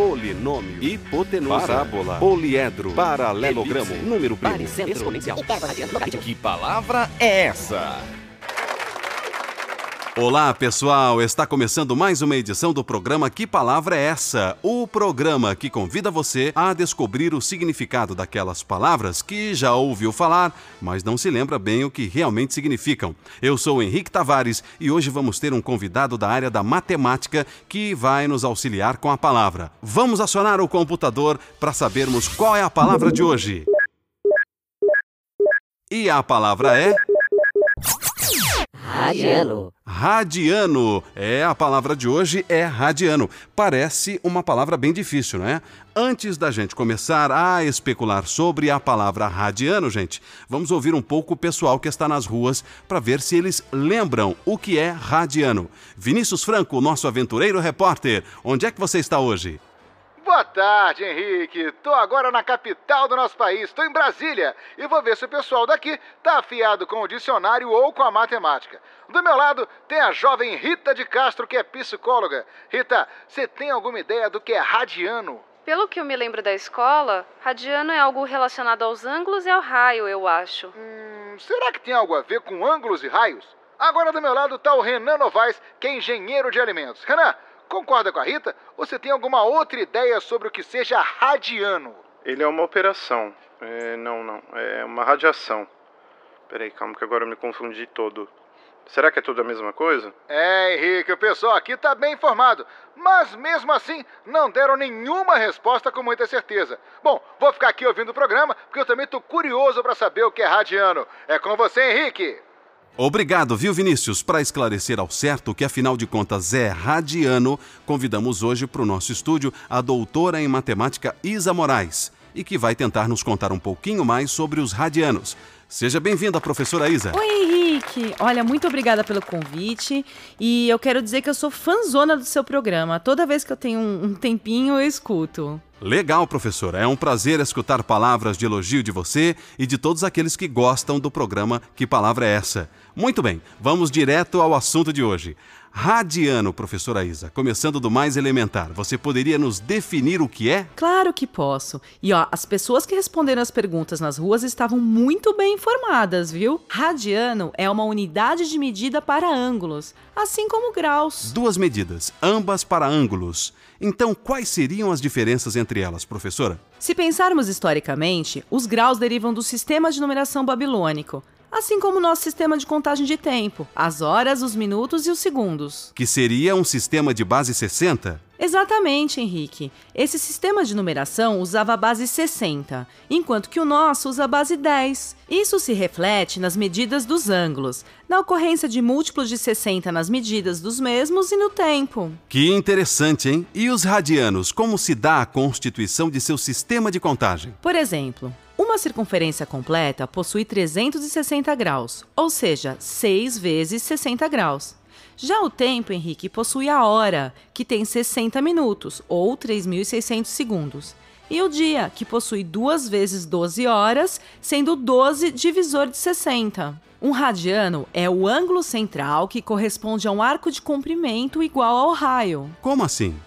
polinômio, hipotenusa, parábola, poliedro, paralelogramo, número primo, exponencial. Que palavra é essa? Olá, pessoal! Está começando mais uma edição do programa Que Palavra é Essa? O programa que convida você a descobrir o significado daquelas palavras que já ouviu falar, mas não se lembra bem o que realmente significam. Eu sou Henrique Tavares e hoje vamos ter um convidado da área da matemática que vai nos auxiliar com a palavra. Vamos acionar o computador para sabermos qual é a palavra de hoje. E a palavra é. Radiano. Radiano. É, a palavra de hoje é radiano. Parece uma palavra bem difícil, não é? Antes da gente começar a especular sobre a palavra radiano, gente, vamos ouvir um pouco o pessoal que está nas ruas para ver se eles lembram o que é radiano. Vinícius Franco, nosso aventureiro repórter, onde é que você está hoje? Boa tarde, Henrique. Tô agora na capital do nosso país, tô em Brasília e vou ver se o pessoal daqui tá afiado com o dicionário ou com a matemática. Do meu lado tem a jovem Rita de Castro, que é psicóloga. Rita, você tem alguma ideia do que é radiano? Pelo que eu me lembro da escola, radiano é algo relacionado aos ângulos e ao raio, eu acho. Hum, será que tem algo a ver com ângulos e raios? Agora do meu lado tá o Renan Novaes, que é engenheiro de alimentos. Renan, concorda com a Rita? Ou você tem alguma outra ideia sobre o que seja radiano? Ele é uma operação. É, não, não. É uma radiação. Peraí, calma que agora eu me confundi todo. Será que é tudo a mesma coisa? É, Henrique, o pessoal aqui tá bem informado. Mas mesmo assim, não deram nenhuma resposta com muita certeza. Bom, vou ficar aqui ouvindo o programa, porque eu também tô curioso para saber o que é radiano. É com você, Henrique. Obrigado, viu, Vinícius? Para esclarecer ao certo que afinal de contas é radiano, convidamos hoje para o nosso estúdio a doutora em matemática Isa Moraes e que vai tentar nos contar um pouquinho mais sobre os radianos. Seja bem-vinda, professora Isa. Oi, Henrique. Olha, muito obrigada pelo convite. E eu quero dizer que eu sou fãzona do seu programa. Toda vez que eu tenho um, um tempinho, eu escuto. Legal, professora. É um prazer escutar palavras de elogio de você e de todos aqueles que gostam do programa Que Palavra é Essa? Muito bem, vamos direto ao assunto de hoje. Radiano, professora Isa, começando do mais elementar, você poderia nos definir o que é? Claro que posso. E ó, as pessoas que responderam as perguntas nas ruas estavam muito bem informadas, viu? Radiano é uma unidade de medida para ângulos, assim como graus. Duas medidas, ambas para ângulos. Então, quais seriam as diferenças entre elas, professora? Se pensarmos historicamente, os graus derivam do sistema de numeração babilônico, assim como o nosso sistema de contagem de tempo, as horas, os minutos e os segundos. Que seria um sistema de base 60? Exatamente, Henrique. Esse sistema de numeração usava a base 60, enquanto que o nosso usa a base 10. Isso se reflete nas medidas dos ângulos, na ocorrência de múltiplos de 60 nas medidas dos mesmos e no tempo. Que interessante, hein? E os radianos, como se dá a constituição de seu sistema de contagem? Por exemplo, uma circunferência completa possui 360 graus, ou seja, 6 vezes 60 graus. Já o tempo, Henrique, possui a hora, que tem 60 minutos, ou 3.600 segundos. E o dia, que possui 2 vezes 12 horas, sendo 12 divisor de 60. Um radiano é o ângulo central que corresponde a um arco de comprimento igual ao raio. Como assim?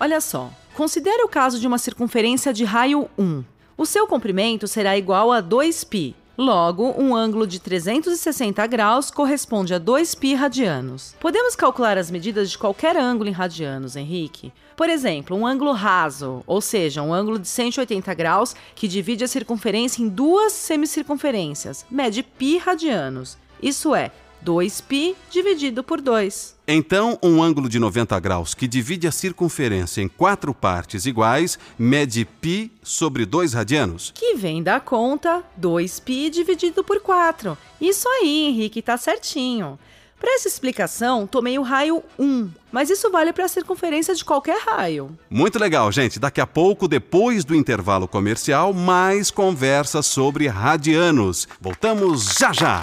Olha só, considere o caso de uma circunferência de raio 1. O seu comprimento será igual a 2π. Logo, um ângulo de 360 graus corresponde a 2π radianos. Podemos calcular as medidas de qualquer ângulo em radianos, Henrique. Por exemplo, um ângulo raso, ou seja, um ângulo de 180 graus que divide a circunferência em duas semicircunferências, mede π radianos. Isso é 2π dividido por 2. Então, um ângulo de 90 graus que divide a circunferência em quatro partes iguais mede π sobre 2 radianos? Que vem da conta 2π dividido por 4. Isso aí, Henrique, tá certinho. Para essa explicação, tomei o raio 1, mas isso vale para a circunferência de qualquer raio. Muito legal, gente. Daqui a pouco, depois do intervalo comercial, mais conversa sobre radianos. Voltamos já já.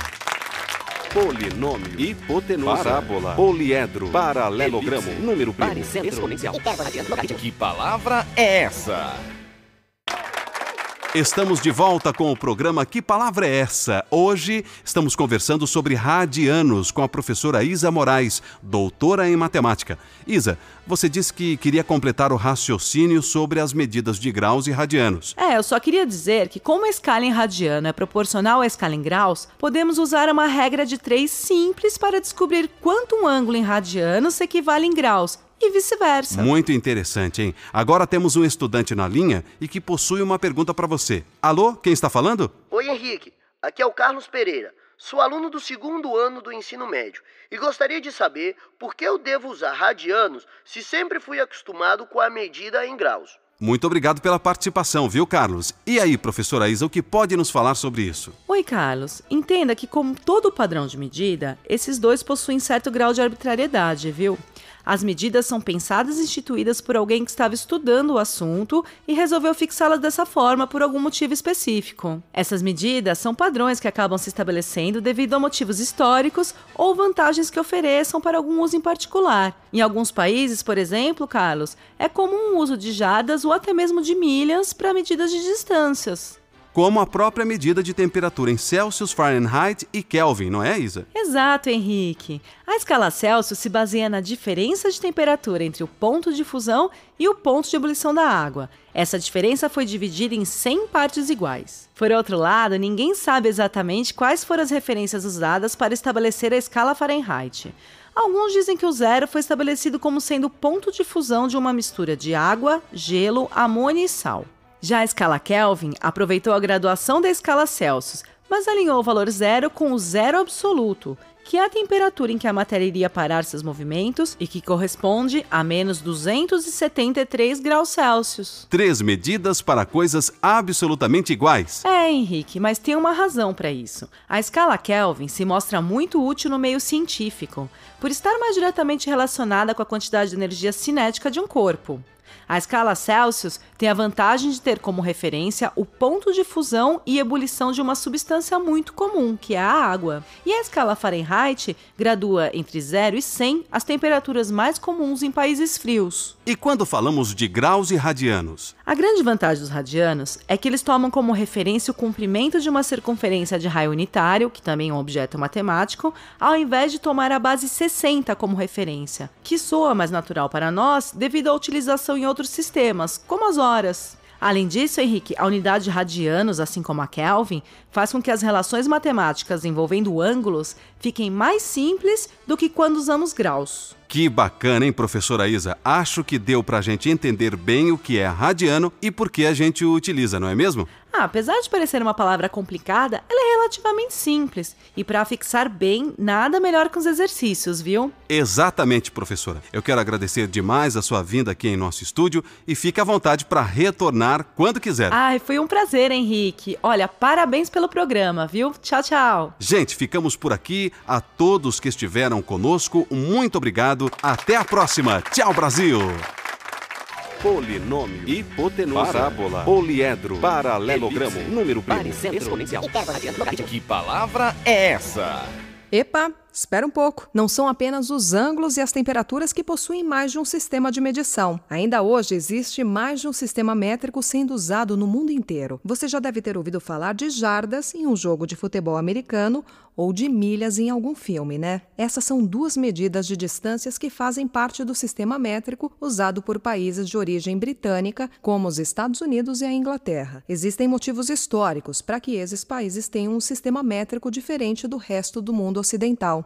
Polinômio, hipotenusa, parábola, poliedro, paralelogramo, número primo, exponencial. Que palavra é essa? Estamos de volta com o programa Que Palavra é Essa? Hoje estamos conversando sobre radianos com a professora Isa Moraes, doutora em matemática. Isa, você disse que queria completar o raciocínio sobre as medidas de graus e radianos. É, eu só queria dizer que, como a escala em radiano é proporcional à escala em graus, podemos usar uma regra de três simples para descobrir quanto um ângulo em radianos equivale em graus e vice-versa. Muito interessante, hein? Agora temos um estudante na linha e que possui uma pergunta para você. Alô, quem está falando? Oi, Henrique. Aqui é o Carlos Pereira. Sou aluno do segundo ano do ensino médio e gostaria de saber por que eu devo usar radianos se sempre fui acostumado com a medida em graus. Muito obrigado pela participação, viu, Carlos? E aí, professora Isa, o que pode nos falar sobre isso? Oi, Carlos. Entenda que, como todo padrão de medida, esses dois possuem certo grau de arbitrariedade, viu? As medidas são pensadas e instituídas por alguém que estava estudando o assunto e resolveu fixá-las dessa forma por algum motivo específico. Essas medidas são padrões que acabam se estabelecendo devido a motivos históricos ou vantagens que ofereçam para algum uso em particular. Em alguns países, por exemplo, Carlos, é comum o uso de jardas ou até mesmo de milhas para medidas de distâncias como a própria medida de temperatura em Celsius, Fahrenheit e Kelvin, não é, Isa? Exato, Henrique. A escala Celsius se baseia na diferença de temperatura entre o ponto de fusão e o ponto de ebulição da água. Essa diferença foi dividida em 100 partes iguais. Por outro lado, ninguém sabe exatamente quais foram as referências usadas para estabelecer a escala Fahrenheit. Alguns dizem que o zero foi estabelecido como sendo o ponto de fusão de uma mistura de água, gelo, amônia e sal. Já a escala Kelvin aproveitou a graduação da escala Celsius, mas alinhou o valor zero com o zero absoluto, que é a temperatura em que a matéria iria parar seus movimentos e que corresponde a menos 273 graus Celsius. Três medidas para coisas absolutamente iguais. É, Henrique, mas tem uma razão para isso. A escala Kelvin se mostra muito útil no meio científico, por estar mais diretamente relacionada com a quantidade de energia cinética de um corpo. A escala Celsius tem a vantagem de ter como referência o ponto de fusão e ebulição de uma substância muito comum, que é a água. E a escala Fahrenheit gradua entre 0 e 100 as temperaturas mais comuns em países frios. E quando falamos de graus e radianos? A grande vantagem dos radianos é que eles tomam como referência o comprimento de uma circunferência de raio unitário, que também é um objeto matemático, ao invés de tomar a base 60 como referência, que soa mais natural para nós devido à utilização em outros sistemas, como as horas. Além disso, Henrique, a unidade de radianos, assim como a Kelvin, faz com que as relações matemáticas envolvendo ângulos fiquem mais simples do que quando usamos graus. Que bacana, hein, professora Isa? Acho que deu pra gente entender bem o que é radiano e por que a gente o utiliza, não é mesmo? Ah, apesar de parecer uma palavra complicada, ela é relativamente simples. E para fixar bem, nada melhor que os exercícios, viu? Exatamente, professora. Eu quero agradecer demais a sua vinda aqui em nosso estúdio e fique à vontade para retornar quando quiser. Ai, foi um prazer, Henrique. Olha, parabéns pelo programa, viu? Tchau, tchau. Gente, ficamos por aqui. A todos que estiveram conosco, muito obrigado. Até a próxima. Tchau, Brasil. Polinômio, hipotenusa, parábola, poliedro, paralelogramo, número primo, exponencial. Que palavra é essa? Epa, espera um pouco. Não são apenas os ângulos e as temperaturas que possuem mais de um sistema de medição. Ainda hoje existe mais de um sistema métrico sendo usado no mundo inteiro. Você já deve ter ouvido falar de jardas em um jogo de futebol americano ou de milhas em algum filme, né? Essas são duas medidas de distâncias que fazem parte do sistema métrico usado por países de origem britânica, como os Estados Unidos e a Inglaterra. Existem motivos históricos para que esses países tenham um sistema métrico diferente do resto do mundo ocidental.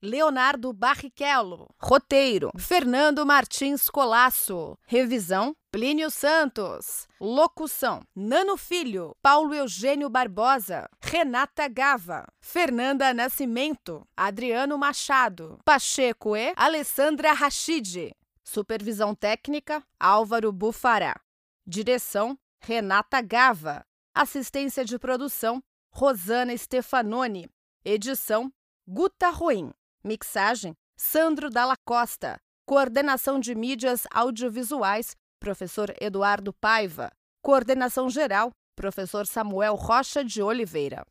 Leonardo Barrichello. Roteiro: Fernando Martins Colasso. Revisão: Plínio Santos. Locução: Nano Filho, Paulo Eugênio Barbosa, Renata Gava, Fernanda Nascimento, Adriano Machado, Pacheco e Alessandra Rachid. Supervisão técnica: Álvaro Bufará. Direção: Renata Gava. Assistência de produção: Rosana Stefanoni. Edição Guta Ruim. Mixagem Sandro Dalla Costa. Coordenação de mídias audiovisuais Professor Eduardo Paiva. Coordenação geral Professor Samuel Rocha de Oliveira.